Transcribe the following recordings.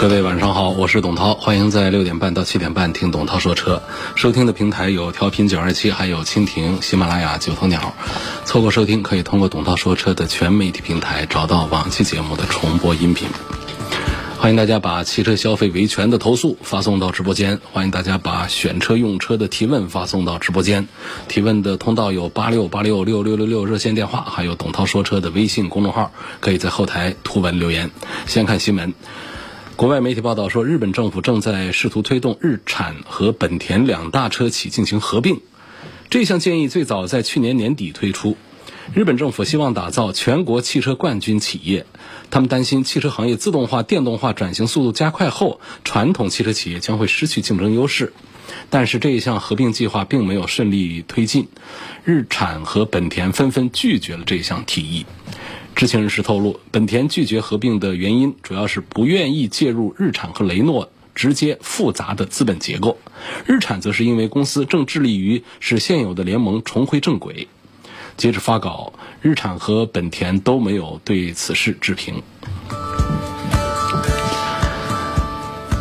各位晚上好，我是董涛，欢迎在六点半到七点半听董涛说车。收听的平台有调频九二七，还有蜻蜓、喜马拉雅、九头鸟。错过收听，可以通过董涛说车的全媒体平台找到往期节目的重播音频。欢迎大家把汽车消费维权的投诉发送到直播间，欢迎大家把选车用车的提问发送到直播间。提问的通道有八六八六六六六六热线电话，还有董涛说车的微信公众号，可以在后台图文留言。先看新闻。国外媒体报道说，日本政府正在试图推动日产和本田两大车企进行合并。这项建议最早在去年年底推出。日本政府希望打造全国汽车冠军企业，他们担心汽车行业自动化、电动化转型速度加快后，传统汽车企业将会失去竞争优势。但是这一项合并计划并没有顺利推进，日产和本田纷纷拒绝了这项提议。知情人士透露，本田拒绝合并的原因主要是不愿意介入日产和雷诺直接复杂的资本结构。日产则是因为公司正致力于使现有的联盟重回正轨。截至发稿，日产和本田都没有对此事置评。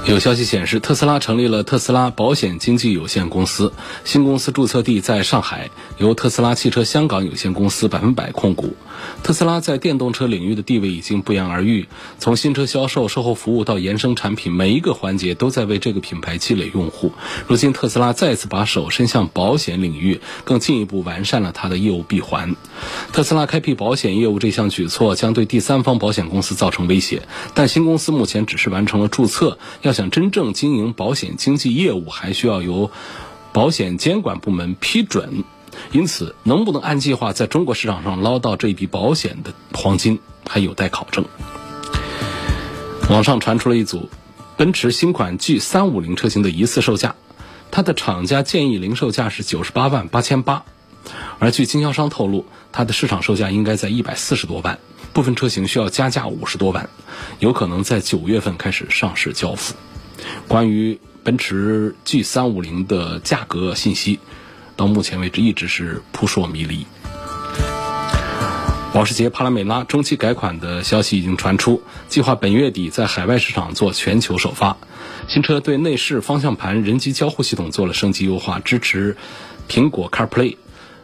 有消息显示，特斯拉成立了特斯拉保险经纪有限公司，新公司注册地在上海，由特斯拉汽车香港有限公司百分百控股。特斯拉在电动车领域的地位已经不言而喻，从新车销售、售后服务到延伸产品，每一个环节都在为这个品牌积累用户。如今，特斯拉再次把手伸向保险领域，更进一步完善了它的业务闭环。特斯拉开辟保险业务这项举措将对第三方保险公司造成威胁，但新公司目前只是完成了注册，要想真正经营保险经纪业务，还需要由保险监管部门批准。因此，能不能按计划在中国市场上捞到这一笔保险的黄金，还有待考证。网上传出了一组奔驰新款 G 三五零车型的疑似售价，它的厂家建议零售价是九十八万八千八，而据经销商透露，它的市场售价应该在一百四十多万，部分车型需要加价五十多万，有可能在九月份开始上市交付。关于奔驰 G 三五零的价格信息。到目前为止一直是扑朔迷离。保时捷帕拉梅拉中期改款的消息已经传出，计划本月底在海外市场做全球首发。新车对内饰、方向盘、人机交互系统做了升级优化，支持苹果 CarPlay，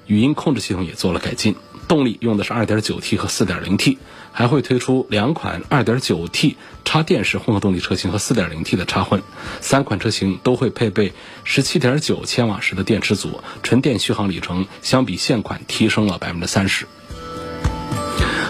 语音控制系统也做了改进。动力用的是 2.9T 和 4.0T。还会推出两款 2.9T 插电式混合动力车型和 4.0T 的插混，三款车型都会配备17.9千瓦时的电池组，纯电续航里程相比现款提升了百分之三十。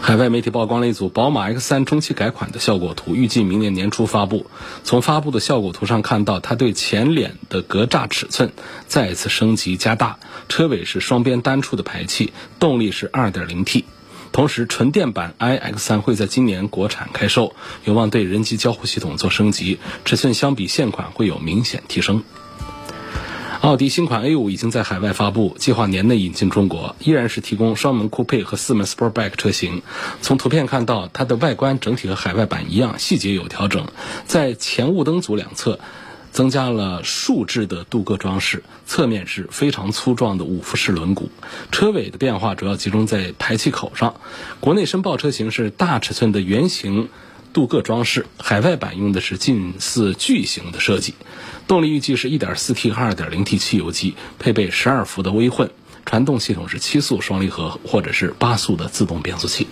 海外媒体曝光了一组宝马 X3 中期改款的效果图，预计明年年初发布。从发布的效果图上看到，它对前脸的格栅尺寸再次升级加大，车尾是双边单出的排气，动力是 2.0T。同时，纯电版 iX3 会在今年国产开售，有望对人机交互系统做升级，尺寸相比现款会有明显提升。奥迪新款 A5 已经在海外发布，计划年内引进中国，依然是提供双门酷配和四门 Sportback 车型。从图片看到，它的外观整体和海外版一样，细节有调整，在前雾灯组两侧。增加了竖置的镀铬装饰，侧面是非常粗壮的五辐式轮毂。车尾的变化主要集中在排气口上。国内申报车型是大尺寸的圆形镀铬装饰，海外版用的是近似巨型的设计。动力预计是一点四 T 和二点零 T 汽油机，配备十二伏的微混，传动系统是七速双离合或者是八速的自动变速器。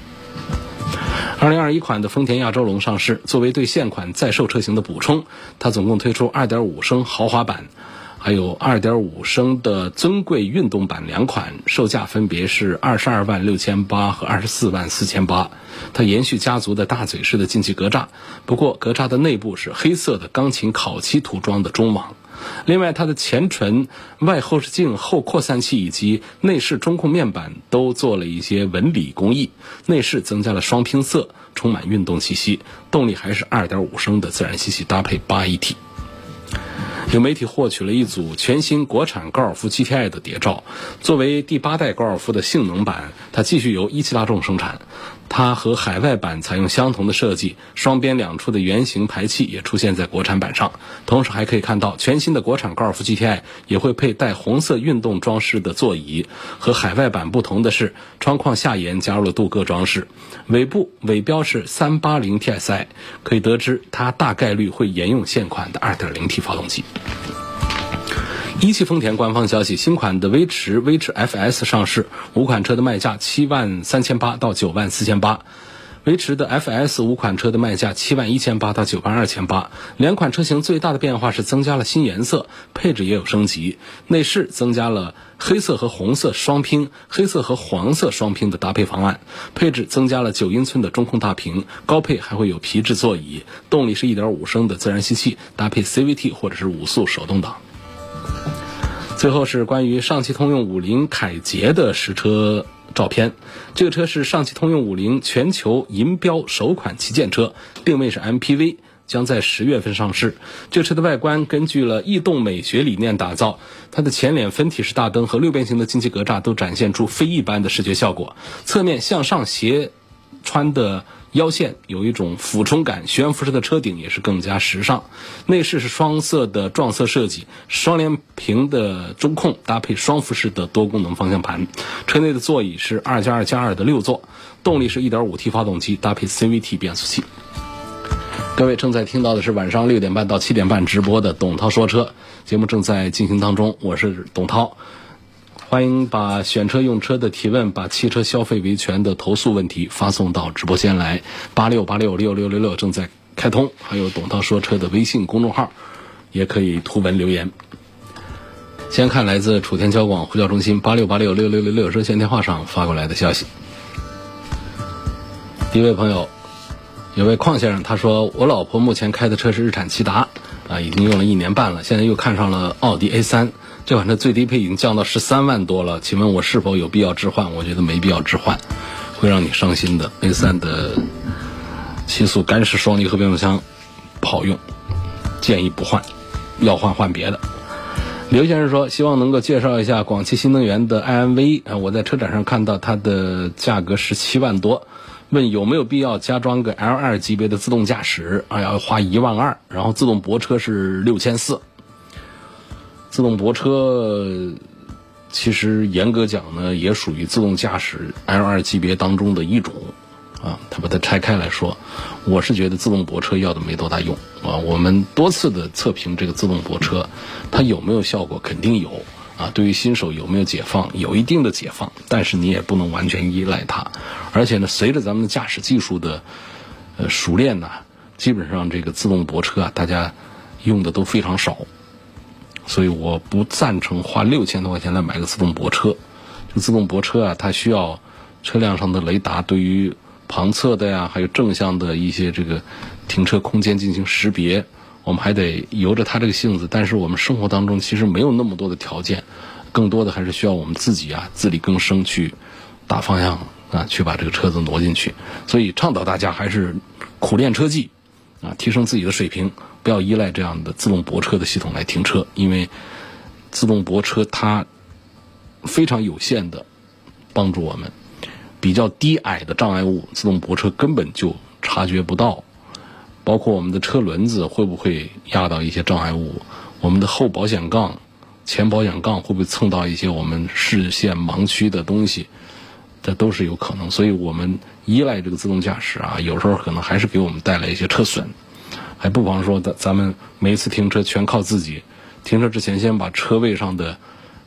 二零二一款的丰田亚洲龙上市，作为对现款在售车型的补充，它总共推出二点五升豪华版、还有2.5升的尊贵运动版两款，售价分别是22万六千八和24万四千八。它延续家族的大嘴式的进气格栅，不过格栅的内部是黑色的钢琴烤漆涂装的中网。另外，它的前唇、外后视镜、后扩散器以及内饰中控面板都做了一些纹理工艺。内饰增加了双拼色，充满运动气息。动力还是2.5升的自然吸气，搭配 8AT。有媒体获取了一组全新国产高尔夫 GTI 的谍照。作为第八代高尔夫的性能版，它继续由一汽大众生产。它和海外版采用相同的设计，双边两出的圆形排气也出现在国产版上。同时还可以看到，全新的国产高尔夫 GTI 也会佩戴红色运动装饰的座椅。和海外版不同的是，窗框下沿加入了镀铬装饰，尾部尾标是 380TSI，可以得知它大概率会沿用现款的 2.0T 发动机。一汽丰田官方消息，新款的威驰、威驰 FS 上市，五款车的卖价七万三千八到九万四千八。威驰的 FS 五款车的卖价七万一千八到九万二千八。两款车型最大的变化是增加了新颜色，配置也有升级。内饰增加了黑色和红色双拼、黑色和黄色双拼的搭配方案。配置增加了九英寸的中控大屏，高配还会有皮质座椅。动力是一点五升的自然吸气，搭配 CVT 或者是五速手动挡。最后是关于上汽通用五菱凯捷的实车照片。这个车是上汽通用五菱全球银标首款旗舰车，定位是 MPV，将在十月份上市。这车的外观根据了逸动美学理念打造，它的前脸分体式大灯和六边形的进气格栅都展现出非一般的视觉效果。侧面向上斜穿的。腰线有一种俯冲感，悬浮式的车顶也是更加时尚。内饰是双色的撞色设计，双联屏的中控搭配双辐式的多功能方向盘。车内的座椅是二加二加二的六座，动力是一点五 T 发动机搭配 CVT 变速器。各位正在听到的是晚上六点半到七点半直播的董涛说车节目正在进行当中，我是董涛。欢迎把选车用车的提问，把汽车消费维权的投诉问题发送到直播间来，八六八六六六六六正在开通，还有董涛说车的微信公众号，也可以图文留言。先看来自楚天交广呼叫中心八六八六六六六六热线电话上发过来的消息。第一位朋友，有位邝先生，他说我老婆目前开的车是日产骐达，啊，已经用了一年半了，现在又看上了奥迪 A 三。这款车最低配已经降到十三万多了，请问我是否有必要置换？我觉得没必要置换，会让你伤心的。A 三的七速干式双离合变速箱不好用，建议不换，要换换别的。刘先生说，希望能够介绍一下广汽新能源的 iMV 啊，我在车展上看到它的价格十七万多，问有没有必要加装个 L2 级别的自动驾驶啊？要花一万二，然后自动泊车是六千四。自动泊车其实严格讲呢，也属于自动驾驶 L2 级别当中的一种啊。它把它拆开来说，我是觉得自动泊车要的没多大用啊。我们多次的测评这个自动泊车，它有没有效果？肯定有啊。对于新手有没有解放？有一定的解放，但是你也不能完全依赖它。而且呢，随着咱们驾驶技术的呃熟练呢，基本上这个自动泊车啊，大家用的都非常少。所以我不赞成花六千多块钱来买个自动泊车。这个自动泊车啊，它需要车辆上的雷达对于旁侧的呀，还有正向的一些这个停车空间进行识别。我们还得由着它这个性子，但是我们生活当中其实没有那么多的条件，更多的还是需要我们自己啊自力更生去打方向啊，去把这个车子挪进去。所以倡导大家还是苦练车技啊，提升自己的水平。不要依赖这样的自动泊车的系统来停车，因为自动泊车它非常有限的帮助我们。比较低矮的障碍物，自动泊车根本就察觉不到。包括我们的车轮子会不会压到一些障碍物，我们的后保险杠、前保险杠会不会蹭到一些我们视线盲区的东西，这都是有可能。所以我们依赖这个自动驾驶啊，有时候可能还是给我们带来一些车损。还不妨说，咱咱们每一次停车全靠自己。停车之前，先把车位上的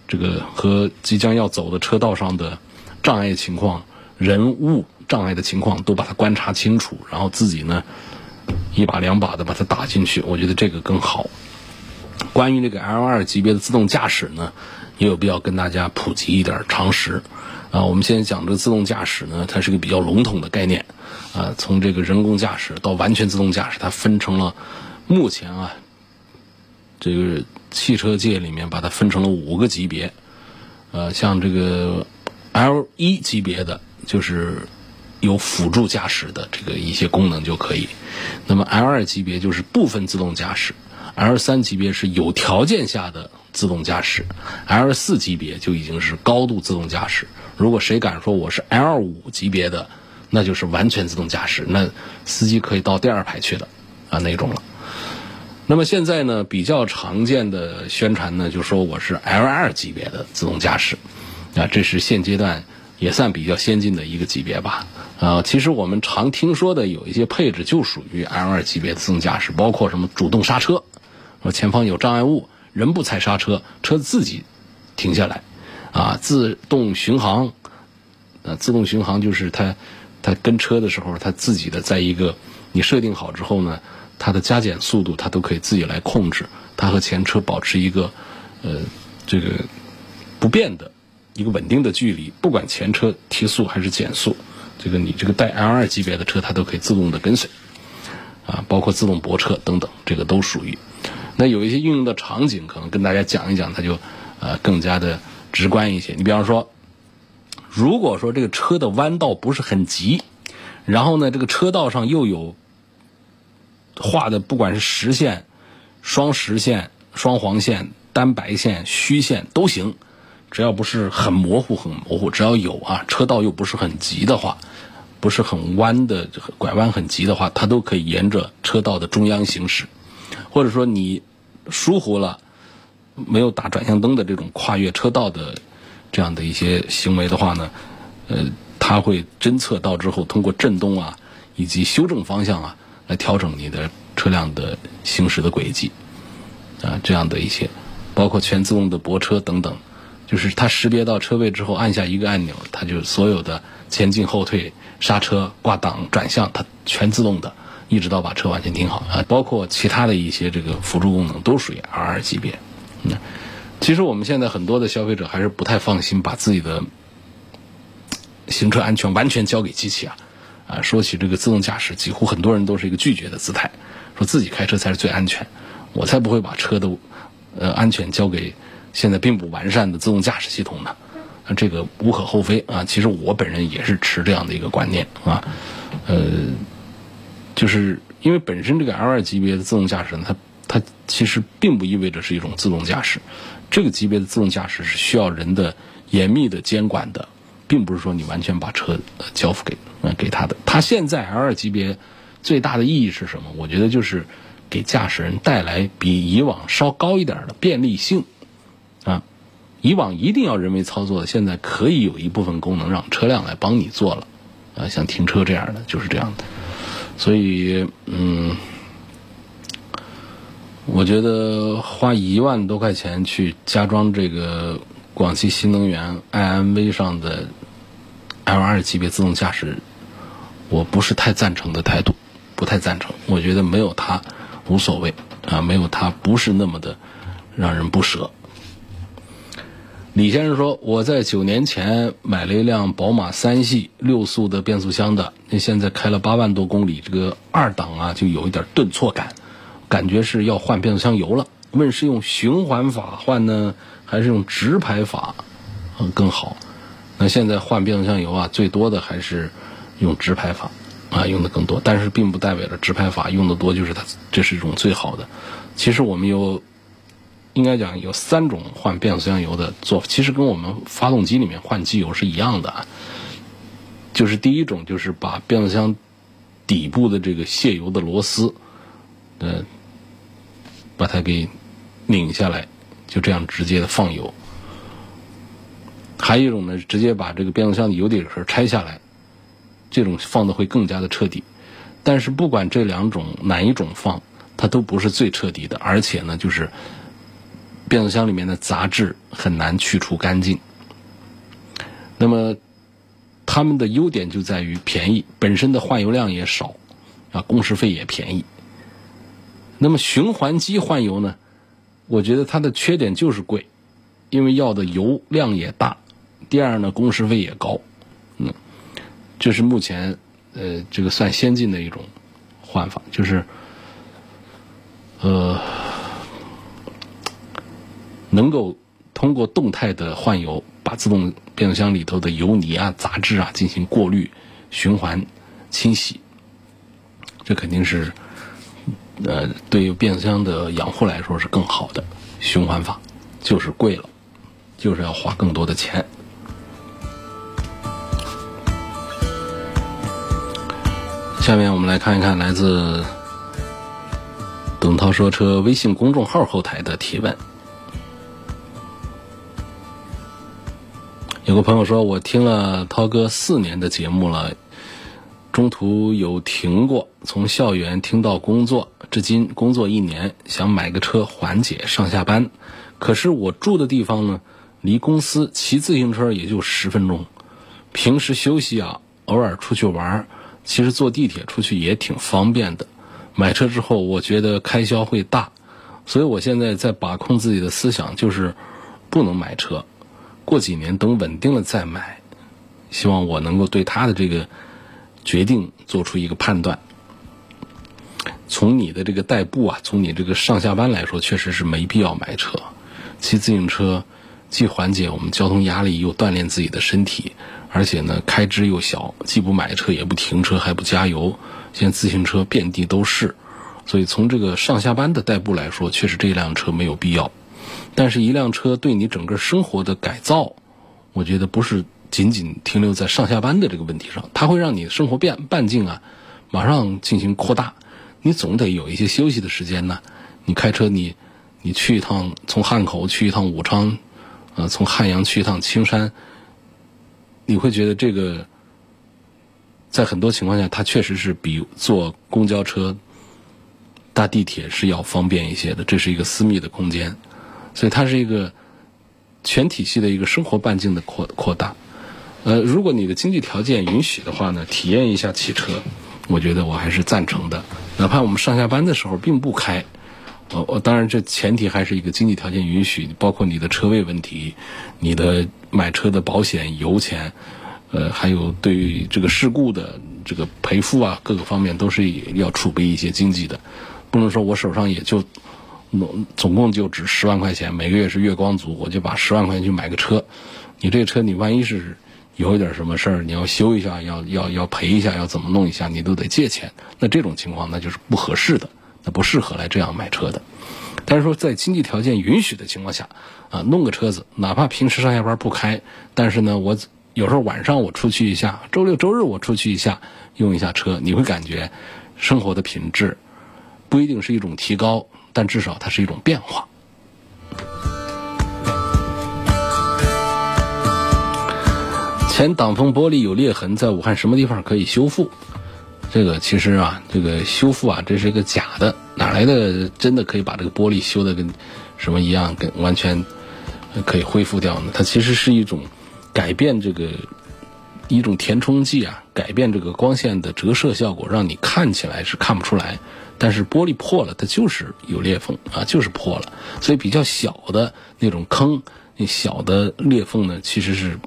这个和即将要走的车道上的障碍情况、人物障碍的情况都把它观察清楚，然后自己呢一把两把的把它打进去。我觉得这个更好。关于这个 L 二级别的自动驾驶呢，也有必要跟大家普及一点常识。啊，我们现在讲这个自动驾驶呢，它是个比较笼统的概念。啊，从这个人工驾驶到完全自动驾驶，它分成了目前啊，这个汽车界里面把它分成了五个级别。呃，像这个 L 一级别的，就是有辅助驾驶的这个一些功能就可以。那么 L 二级别就是部分自动驾驶，L 三级别是有条件下的自动驾驶，L 四级别就已经是高度自动驾驶。如果谁敢说我是 L 五级别的，那就是完全自动驾驶，那司机可以到第二排去的啊那种了。那么现在呢，比较常见的宣传呢，就说我是 L 二级别的自动驾驶啊，这是现阶段也算比较先进的一个级别吧。啊，其实我们常听说的有一些配置就属于 L 二级别的自动驾驶，包括什么主动刹车，说前方有障碍物，人不踩刹车，车自己停下来。啊，自动巡航，呃，自动巡航就是它，它跟车的时候，它自己的在一个你设定好之后呢，它的加减速度它都可以自己来控制，它和前车保持一个呃这个不变的一个稳定的距离，不管前车提速还是减速，这个你这个带 L 二级别的车它都可以自动的跟随，啊，包括自动泊车等等，这个都属于。那有一些应用的场景，可能跟大家讲一讲，它就呃更加的。直观一些，你比方说，如果说这个车的弯道不是很急，然后呢，这个车道上又有画的，不管是实线、双实线、双黄线、单白线、虚线都行，只要不是很模糊、很模糊，只要有啊，车道又不是很急的话，不是很弯的拐弯很急的话，它都可以沿着车道的中央行驶，或者说你疏忽了。没有打转向灯的这种跨越车道的这样的一些行为的话呢，呃，它会侦测到之后，通过震动啊以及修正方向啊，来调整你的车辆的行驶的轨迹啊，这样的一些，包括全自动的泊车等等，就是它识别到车位之后，按下一个按钮，它就所有的前进后退、刹车、挂档、转向，它全自动的，一直到把车完全停好啊，包括其他的一些这个辅助功能都属于 R 级别。其实我们现在很多的消费者还是不太放心把自己的行车安全完全交给机器啊！啊，说起这个自动驾驶，几乎很多人都是一个拒绝的姿态，说自己开车才是最安全，我才不会把车的呃安全交给现在并不完善的自动驾驶系统呢。啊，这个无可厚非啊。其实我本人也是持这样的一个观念啊，呃，就是因为本身这个 L 二级别的自动驾驶呢，它它其实并不意味着是一种自动驾驶，这个级别的自动驾驶是需要人的严密的监管的，并不是说你完全把车交付给呃给他的。它现在 L 二级别最大的意义是什么？我觉得就是给驾驶人带来比以往稍高一点的便利性啊。以往一定要人为操作的，现在可以有一部分功能让车辆来帮你做了啊，像停车这样的就是这样的。所以嗯。我觉得花一万多块钱去加装这个广汽新能源 iMV 上的 L2 级别自动驾驶，我不是太赞成的态度，不太赞成。我觉得没有它无所谓啊，没有它不是那么的让人不舍。李先生说，我在九年前买了一辆宝马三系六速的变速箱的，那现在开了八万多公里，这个二档啊就有一点顿挫感。感觉是要换变速箱油了，问是用循环法换呢，还是用直排法，嗯更好？那现在换变速箱油啊，最多的还是用直排法，啊用的更多。但是并不代表着直排法用的多就是它这是一种最好的。其实我们有，应该讲有三种换变速箱油的做法，其实跟我们发动机里面换机油是一样的。就是第一种就是把变速箱底部的这个泄油的螺丝，呃。把它给拧下来，就这样直接的放油。还有一种呢，直接把这个变速箱的油底壳拆下来，这种放的会更加的彻底。但是不管这两种哪一种放，它都不是最彻底的，而且呢，就是变速箱里面的杂质很难去除干净。那么它们的优点就在于便宜，本身的换油量也少，啊，工时费也便宜。那么循环机换油呢，我觉得它的缺点就是贵，因为要的油量也大。第二呢，工时费也高。嗯，这是目前呃这个算先进的一种换法，就是呃能够通过动态的换油，把自动变速箱里头的油泥啊、杂质啊进行过滤、循环清洗。这肯定是。呃，对于变速箱的养护来说是更好的循环法，就是贵了，就是要花更多的钱。下面我们来看一看来自“董涛说车”微信公众号后台的提问。有个朋友说：“我听了涛哥四年的节目了。”中途有停过，从校园听到工作，至今工作一年，想买个车缓解上下班。可是我住的地方呢，离公司骑自行车也就十分钟。平时休息啊，偶尔出去玩，其实坐地铁出去也挺方便的。买车之后，我觉得开销会大，所以我现在在把控自己的思想，就是不能买车。过几年等稳定了再买。希望我能够对他的这个。决定做出一个判断。从你的这个代步啊，从你这个上下班来说，确实是没必要买车。骑自行车既缓解我们交通压力，又锻炼自己的身体，而且呢开支又小，既不买车也不停车还不加油。现在自行车遍地都是，所以从这个上下班的代步来说，确实这辆车没有必要。但是，一辆车对你整个生活的改造，我觉得不是。仅仅停留在上下班的这个问题上，它会让你生活变半径啊，马上进行扩大。你总得有一些休息的时间呢。你开车，你你去一趟从汉口去一趟武昌，呃，从汉阳去一趟青山，你会觉得这个在很多情况下，它确实是比坐公交车、搭地铁是要方便一些的。这是一个私密的空间，所以它是一个全体系的一个生活半径的扩扩大。呃，如果你的经济条件允许的话呢，体验一下汽车，我觉得我还是赞成的。哪怕我们上下班的时候并不开，呃我当然这前提还是一个经济条件允许，包括你的车位问题，你的买车的保险、油钱，呃，还有对于这个事故的这个赔付啊，各个方面都是要储备一些经济的，不能说我手上也就总共就值十万块钱，每个月是月光族，我就把十万块钱去买个车，你这个车你万一是。有一点什么事儿，你要修一下，要要要赔一下，要怎么弄一下，你都得借钱。那这种情况，那就是不合适的，那不适合来这样买车的。但是说，在经济条件允许的情况下，啊，弄个车子，哪怕平时上下班不开，但是呢，我有时候晚上我出去一下，周六周日我出去一下，用一下车，你会感觉生活的品质不一定是一种提高，但至少它是一种变化。前挡风玻璃有裂痕，在武汉什么地方可以修复？这个其实啊，这个修复啊，这是一个假的，哪来的真的可以把这个玻璃修的跟什么一样，跟完全可以恢复掉呢？它其实是一种改变这个一种填充剂啊，改变这个光线的折射效果，让你看起来是看不出来。但是玻璃破了，它就是有裂缝啊，就是破了。所以比较小的那种坑，那小的裂缝呢，其实是。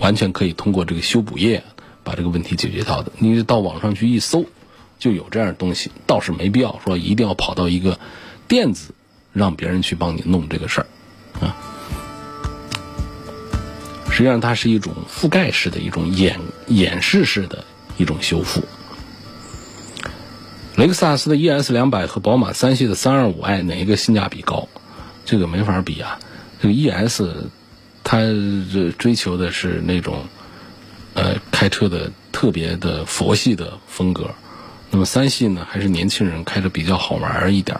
完全可以通过这个修补液把这个问题解决掉的。你到网上去一搜，就有这样的东西，倒是没必要说一定要跑到一个店子让别人去帮你弄这个事儿啊。实际上，它是一种覆盖式的一种掩掩饰式的一种修复。雷克萨斯的 ES 两百和宝马三系的三二五 i 哪一个性价比高？这个没法比啊，这个 ES。他这追求的是那种，呃，开车的特别的佛系的风格。那么三系呢，还是年轻人开着比较好玩一点。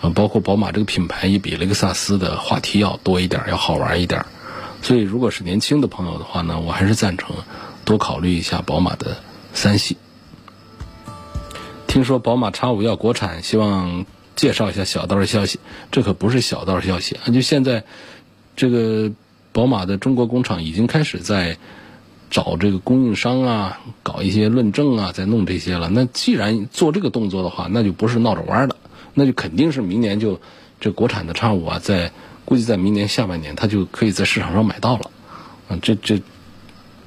啊，包括宝马这个品牌也比雷克萨斯的话题要多一点，要好玩一点。所以，如果是年轻的朋友的话呢，我还是赞成多考虑一下宝马的三系。听说宝马 X 五要国产，希望介绍一下小道消息。这可不是小道消息啊！就现在这个。宝马的中国工厂已经开始在找这个供应商啊，搞一些论证啊，在弄这些了。那既然做这个动作的话，那就不是闹着玩的，那就肯定是明年就这国产的叉五啊，在估计在明年下半年，它就可以在市场上买到了。啊，这这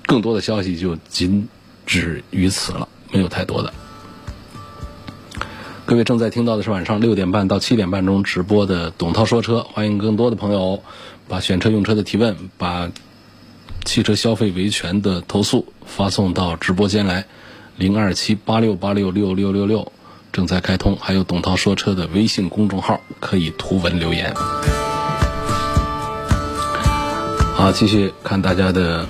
更多的消息就仅止于此了，没有太多的。各位正在听到的是晚上六点半到七点半钟直播的董涛说车，欢迎更多的朋友把选车用车的提问，把汽车消费维权的投诉发送到直播间来，零二七八六八六六六六六正在开通，还有董涛说车的微信公众号可以图文留言。好，继续看大家的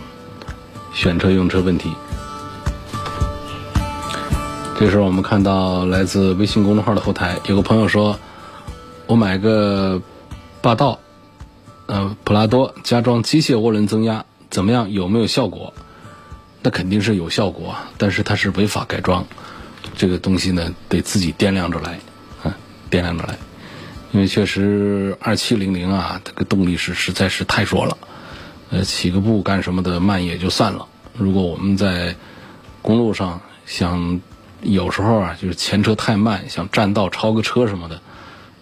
选车用车问题。这时候我们看到来自微信公众号的后台，有个朋友说：“我买个霸道，呃，普拉多加装机械涡轮增压，怎么样？有没有效果？”那肯定是有效果，但是它是违法改装，这个东西呢得自己掂量着来，啊，掂量着来，因为确实二七零零啊，这个动力是实在是太弱了，呃，起个步干什么的慢也就算了，如果我们在公路上想。有时候啊，就是前车太慢，想占道超个车什么的，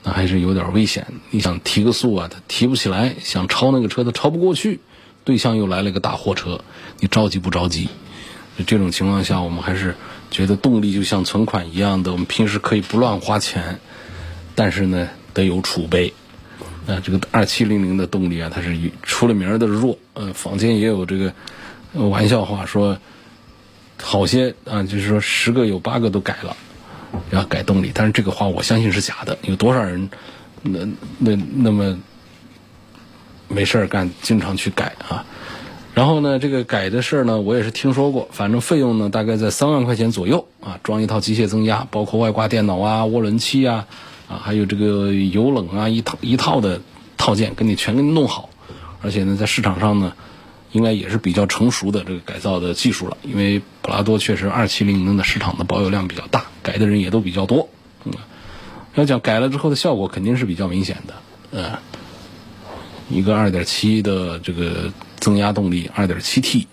那还是有点危险。你想提个速啊，它提不起来；想超那个车，它超不过去。对向又来了一个大货车，你着急不着急？这种情况下，我们还是觉得动力就像存款一样的，我们平时可以不乱花钱，但是呢，得有储备。啊，这个二七零零的动力啊，它是出了名的弱。呃，坊间也有这个玩笑话说。好些啊，就是说十个有八个都改了，要改动力。但是这个话我相信是假的。有多少人那那那么没事干，经常去改啊？然后呢，这个改的事儿呢，我也是听说过。反正费用呢，大概在三万块钱左右啊，装一套机械增压，包括外挂电脑啊、涡轮器啊啊，还有这个油冷啊，一套一套的套件，给你全给你弄好。而且呢，在市场上呢。应该也是比较成熟的这个改造的技术了，因为普拉多确实二七零零的市场的保有量比较大，改的人也都比较多。嗯，要讲改了之后的效果肯定是比较明显的。嗯，一个二点七的这个增压动力，二点七 T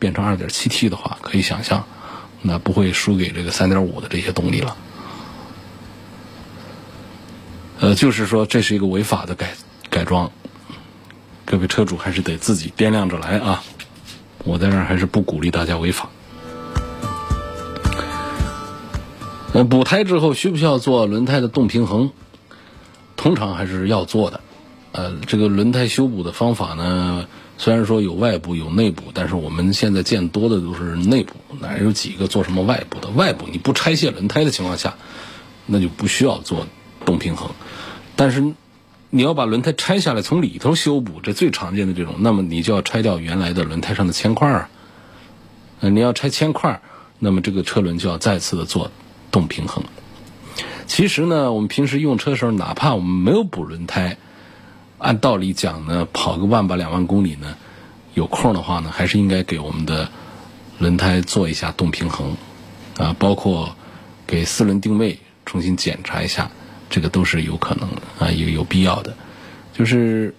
变成二点七 T 的话，可以想象，那不会输给这个三点五的这些动力了。呃，就是说这是一个违法的改改装。各位车主还是得自己掂量着来啊！我在这儿还是不鼓励大家违法。呃，补胎之后需不需要做轮胎的动平衡？通常还是要做的。呃，这个轮胎修补的方法呢，虽然说有外部有内部，但是我们现在见多的都是内部，哪有几个做什么外部的？外部你不拆卸轮胎的情况下，那就不需要做动平衡。但是。你要把轮胎拆下来，从里头修补，这最常见的这种，那么你就要拆掉原来的轮胎上的铅块儿。呃，你要拆铅块儿，那么这个车轮就要再次的做动平衡。其实呢，我们平时用车的时候，哪怕我们没有补轮胎，按道理讲呢，跑个万把两万公里呢，有空的话呢，还是应该给我们的轮胎做一下动平衡，啊，包括给四轮定位重新检查一下。这个都是有可能的啊，有有必要的，就是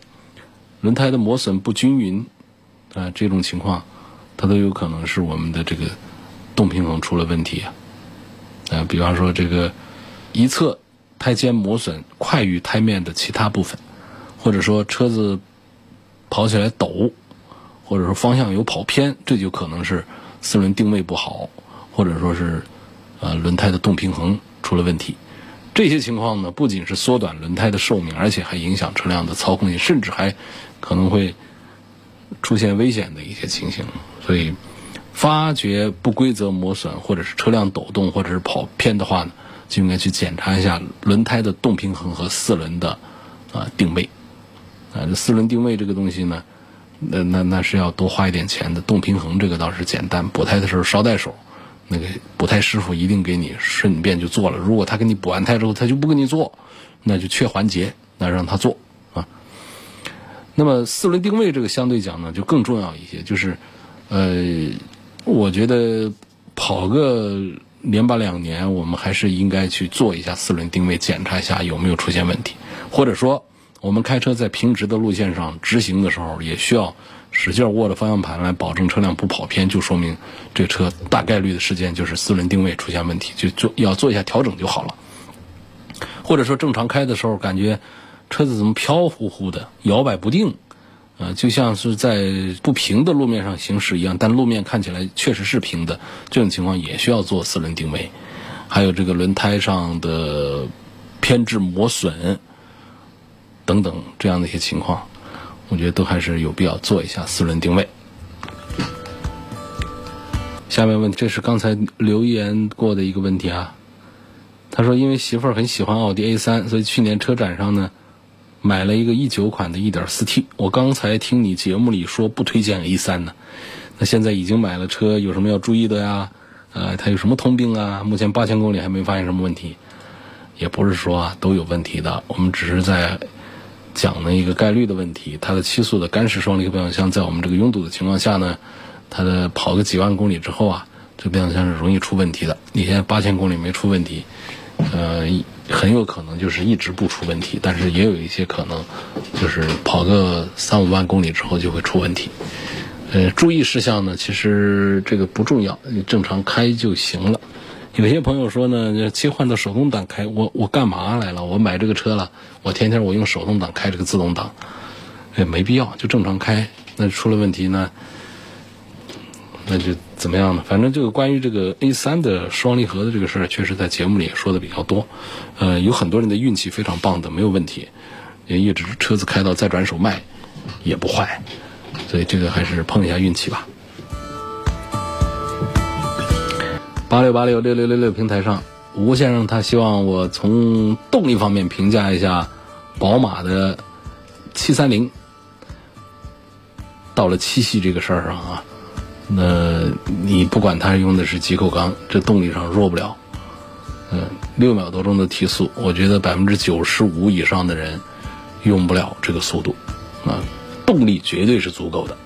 轮胎的磨损不均匀啊，这种情况，它都有可能是我们的这个动平衡出了问题。啊，比方说这个一侧胎肩磨损快于胎面的其他部分，或者说车子跑起来抖，或者说方向有跑偏，这就可能是四轮定位不好，或者说是呃轮胎的动平衡出了问题。这些情况呢，不仅是缩短轮胎的寿命，而且还影响车辆的操控性，甚至还可能会出现危险的一些情形。所以，发觉不规则磨损，或者是车辆抖动，或者是跑偏的话呢，就应该去检查一下轮胎的动平衡和四轮的啊定位。啊，这四轮定位这个东西呢，那那那是要多花一点钱的。动平衡这个倒是简单，补胎的时候捎带手。那个补胎师傅一定给你顺便就做了。如果他给你补完胎之后，他就不给你做，那就缺环节，那让他做啊。那么四轮定位这个相对讲呢，就更重要一些。就是，呃，我觉得跑个年把两年，我们还是应该去做一下四轮定位，检查一下有没有出现问题，或者说我们开车在平直的路线上直行的时候，也需要。使劲握着方向盘来保证车辆不跑偏，就说明这车大概率的事件就是四轮定位出现问题，就做要做一下调整就好了。或者说正常开的时候感觉车子怎么飘忽忽的、摇摆不定，呃，就像是在不平的路面上行驶一样。但路面看起来确实是平的，这种情况也需要做四轮定位。还有这个轮胎上的偏置磨损等等这样的一些情况，我觉得都还是有必要做一下四轮定位。下面问题，这是刚才留言过的一个问题啊。他说，因为媳妇儿很喜欢奥迪 A 三，所以去年车展上呢，买了一个一九款的 1.4T。我刚才听你节目里说不推荐 A 三呢，那现在已经买了车，有什么要注意的呀？呃，它有什么通病啊？目前八千公里还没发现什么问题，也不是说都有问题的，我们只是在讲了一个概率的问题。它的七速的干式双离合变速箱，在我们这个拥堵的情况下呢？它的跑个几万公里之后啊，这变速箱是容易出问题的。你现在八千公里没出问题，呃，很有可能就是一直不出问题，但是也有一些可能，就是跑个三五万公里之后就会出问题。呃，注意事项呢，其实这个不重要，你正常开就行了。有些朋友说呢，切换到手动挡开，我我干嘛来了？我买这个车了，我天天我用手动挡开这个自动挡，也没必要，就正常开。那出了问题呢？那就怎么样呢？反正这个关于这个 A 三的双离合的这个事儿，确实在节目里也说的比较多。呃，有很多人的运气非常棒的，没有问题，也一直车子开到再转手卖也不坏，所以这个还是碰一下运气吧。八六八六六六六六平台上，吴先生他希望我从动力方面评价一下宝马的七三零。到了七系这个事儿上啊。那你不管它用的是几口缸，这动力上弱不了。嗯，六秒多钟的提速，我觉得百分之九十五以上的人用不了这个速度。啊，动力绝对是足够的。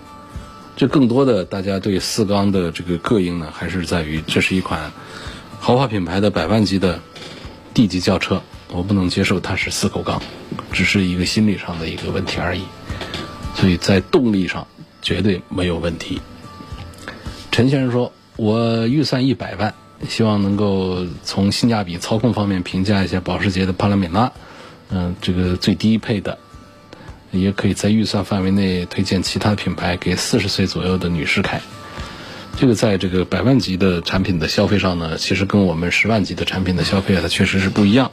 这更多的大家对四缸的这个膈应呢，还是在于这是一款豪华品牌的百万级的 D 级轿车，我不能接受它是四口缸，只是一个心理上的一个问题而已。所以在动力上绝对没有问题。陈先生说：“我预算一百万，希望能够从性价比、操控方面评价一下保时捷的帕拉梅拉。嗯，这个最低配的，也可以在预算范围内推荐其他品牌给四十岁左右的女士开。这个在这个百万级的产品的消费上呢，其实跟我们十万级的产品的消费它确实是不一样。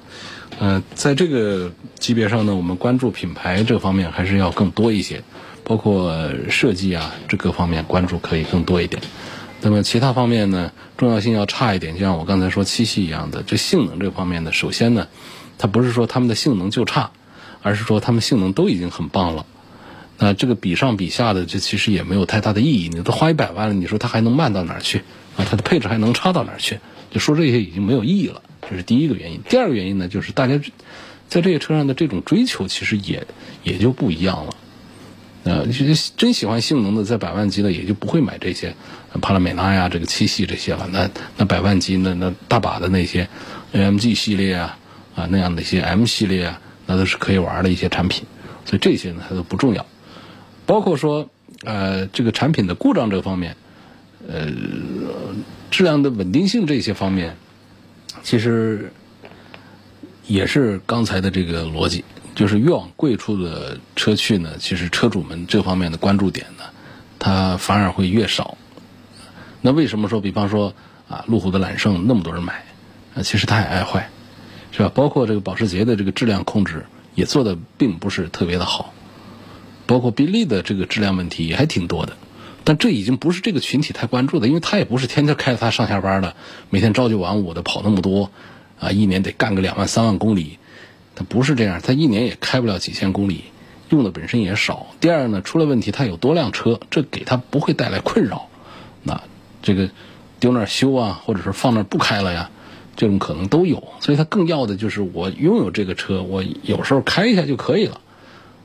嗯，在这个级别上呢，我们关注品牌这方面还是要更多一些，包括设计啊这各方面关注可以更多一点。”那么其他方面呢，重要性要差一点，就像我刚才说七系一样的，这性能这方面呢，首先呢，它不是说他们的性能就差，而是说他们性能都已经很棒了。那这个比上比下的，这其实也没有太大的意义。你都花一百万了，你说它还能慢到哪儿去？啊，它的配置还能差到哪儿去？就说这些已经没有意义了，这是第一个原因。第二个原因呢，就是大家在这些车上的这种追求，其实也也就不一样了。呃，就是真喜欢性能的，在百万级的也就不会买这些，帕拉梅拉呀，这个七系这些了。那那百万级那那大把的那些，AMG 系列啊啊那样的一些 M 系列啊，那都是可以玩的一些产品。所以这些呢，它都不重要。包括说呃这个产品的故障这方面，呃质量的稳定性这些方面，其实也是刚才的这个逻辑。就是越往贵处的车去呢，其实车主们这方面的关注点呢，它反而会越少。那为什么说，比方说啊，路虎的揽胜那么多人买，啊，其实它也爱坏，是吧？包括这个保时捷的这个质量控制也做的并不是特别的好，包括宾利的这个质量问题也还挺多的。但这已经不是这个群体太关注的，因为他也不是天天开着它上下班的，每天朝九晚五的跑那么多，啊，一年得干个两万三万公里。它不是这样，它一年也开不了几千公里，用的本身也少。第二呢，出了问题，它有多辆车，这给它不会带来困扰。那这个丢那儿修啊，或者是放那儿不开了呀，这种可能都有。所以它更要的就是我拥有这个车，我有时候开一下就可以了。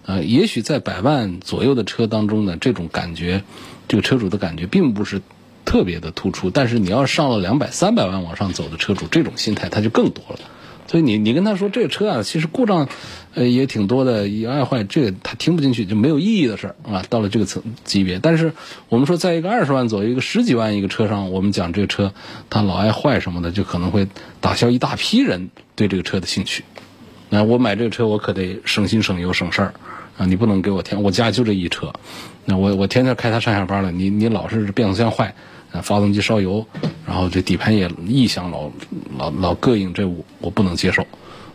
呃，也许在百万左右的车当中呢，这种感觉，这个车主的感觉并不是特别的突出。但是你要上了两百、三百万往上走的车主，这种心态他就更多了。所以你你跟他说这个车啊，其实故障，呃也挺多的，也爱坏，这个他听不进去，就没有意义的事儿啊。到了这个层级别，但是我们说，在一个二十万左右、一个十几万一个车上，我们讲这个车它老爱坏什么的，就可能会打消一大批人对这个车的兴趣。那我买这个车，我可得省心省油省事儿啊！你不能给我天，我家就这一车，那我我天天开它上下班了，你你老是变速箱坏，发动机烧油，然后这底盘也异响老老老膈应，这我我不能接受。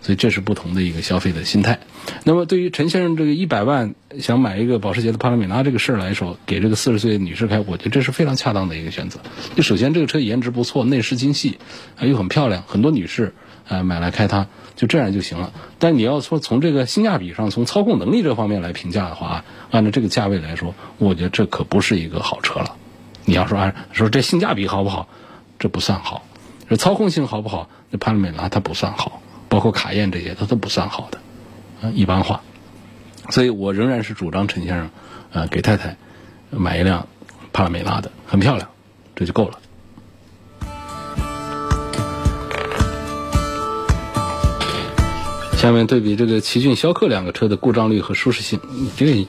所以这是不同的一个消费的心态。那么对于陈先生这个一百万想买一个保时捷的帕拉梅拉这个事儿来说，给这个四十岁的女士开，我觉得这是非常恰当的一个选择。就首先这个车颜值不错，内饰精细，啊又很漂亮，很多女士啊买来开它就这样就行了。但你要说从这个性价比上，从操控能力这方面来评价的话，按照这个价位来说，我觉得这可不是一个好车了。你要说按说这性价比好不好，这不算好；这操控性好不好，那帕拉梅拉它不算好。包括卡宴这些，它都不算好的，啊，一般化，所以我仍然是主张陈先生，啊，给太太买一辆帕拉梅拉的，很漂亮，这就够了。下面对比这个奇骏、逍客两个车的故障率和舒适性，这个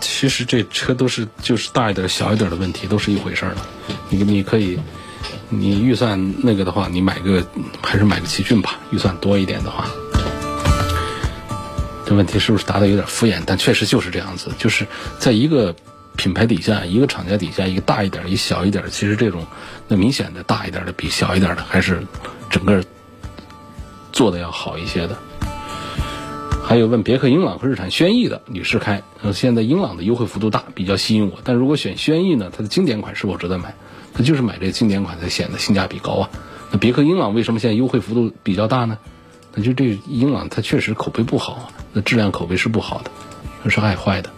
其实这车都是就是大一点、小一点的问题，都是一回事儿了。你你可以。你预算那个的话，你买个还是买个奇骏吧。预算多一点的话，这问题是不是答的有点敷衍？但确实就是这样子，就是在一个品牌底下，一个厂家底下，一个大一点，一小一点。其实这种那明显的大一点的比小一点的还是整个做的要好一些的。还有问别克英朗和日产轩逸的女士开，现在英朗的优惠幅度大，比较吸引我。但如果选轩逸呢，它的经典款是否值得买？他就是买这个经典款才显得性价比高啊。那别克英朗为什么现在优惠幅度比较大呢？那就这英朗它确实口碑不好，那质量口碑是不好的，它是爱坏的。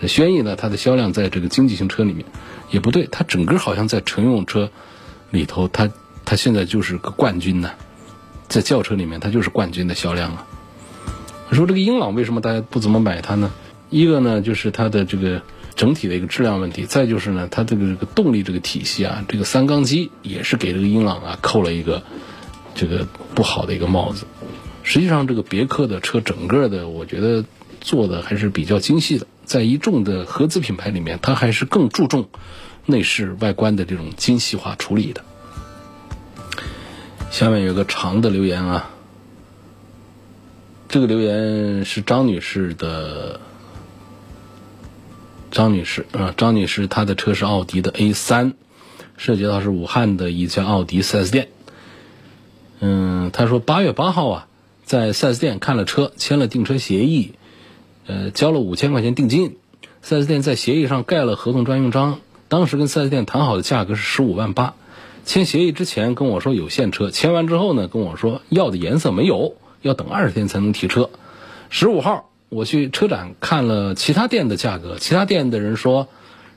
那轩逸呢，它的销量在这个经济型车里面也不对，它整个好像在乘用车里头，它它现在就是个冠军呢，在轿车里面它就是冠军的销量啊。说这个英朗为什么大家不怎么买它呢？一个呢就是它的这个。整体的一个质量问题，再就是呢，它这个这个动力这个体系啊，这个三缸机也是给这个英朗啊扣了一个这个不好的一个帽子。实际上，这个别克的车整个的，我觉得做的还是比较精细的，在一众的合资品牌里面，它还是更注重内饰外观的这种精细化处理的。下面有个长的留言啊，这个留言是张女士的。张女士啊，张女士她的车是奥迪的 A 三，涉及到是武汉的一家奥迪 4S 店。嗯，她说八月八号啊，在 4S 店看了车，签了订车协议，呃，交了五千块钱定金。4S 店在协议上盖了合同专用章，当时跟 4S 店谈好的价格是十五万八。签协议之前跟我说有现车，签完之后呢，跟我说要的颜色没有，要等二十天才能提车。十五号。我去车展看了其他店的价格，其他店的人说，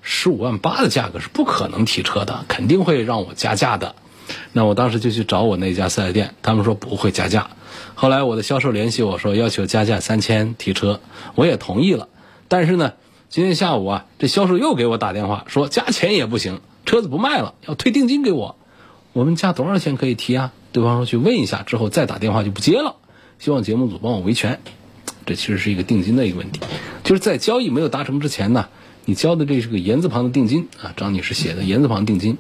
十五万八的价格是不可能提车的，肯定会让我加价的。那我当时就去找我那家四 S 店，他们说不会加价。后来我的销售联系我说要求加价三千提车，我也同意了。但是呢，今天下午啊，这销售又给我打电话说加钱也不行，车子不卖了，要退定金给我。我们加多少钱可以提啊？对方说去问一下，之后再打电话就不接了。希望节目组帮我维权。这其实是一个定金的一个问题，就是在交易没有达成之前呢，你交的这是个言字旁的定金啊，张女士写的言字旁定金，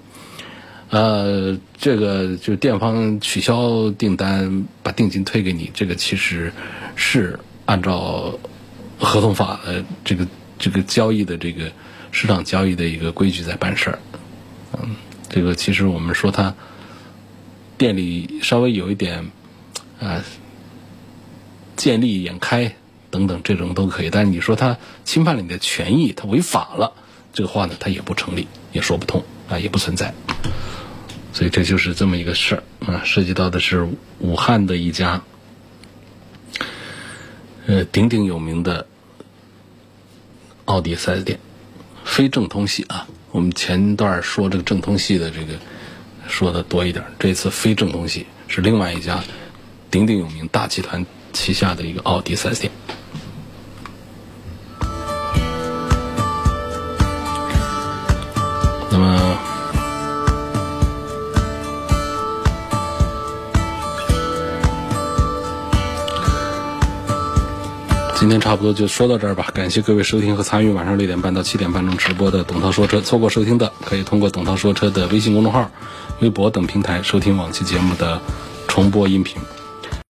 呃，这个就店方取消订单，把定金退给你，这个其实是按照合同法的这个这个交易的这个市场交易的一个规矩在办事儿，嗯，这个其实我们说他店里稍微有一点啊。见利眼开等等，这种都可以。但是你说他侵犯了你的权益，他违法了，这个话呢，他也不成立，也说不通啊，也不存在。所以这就是这么一个事儿啊，涉及到的是武汉的一家呃鼎鼎有名的奥迪四 S 店，非正通系啊。我们前段说这个正通系的这个说的多一点，这次非正通系是另外一家鼎鼎有名大集团。旗下的一个奥迪四 S 店。那么，今天差不多就说到这儿吧。感谢各位收听和参与晚上六点半到七点半钟直播的董涛说车。错过收听的，可以通过董涛说车的微信公众号、微博等平台收听往期节目的重播音频。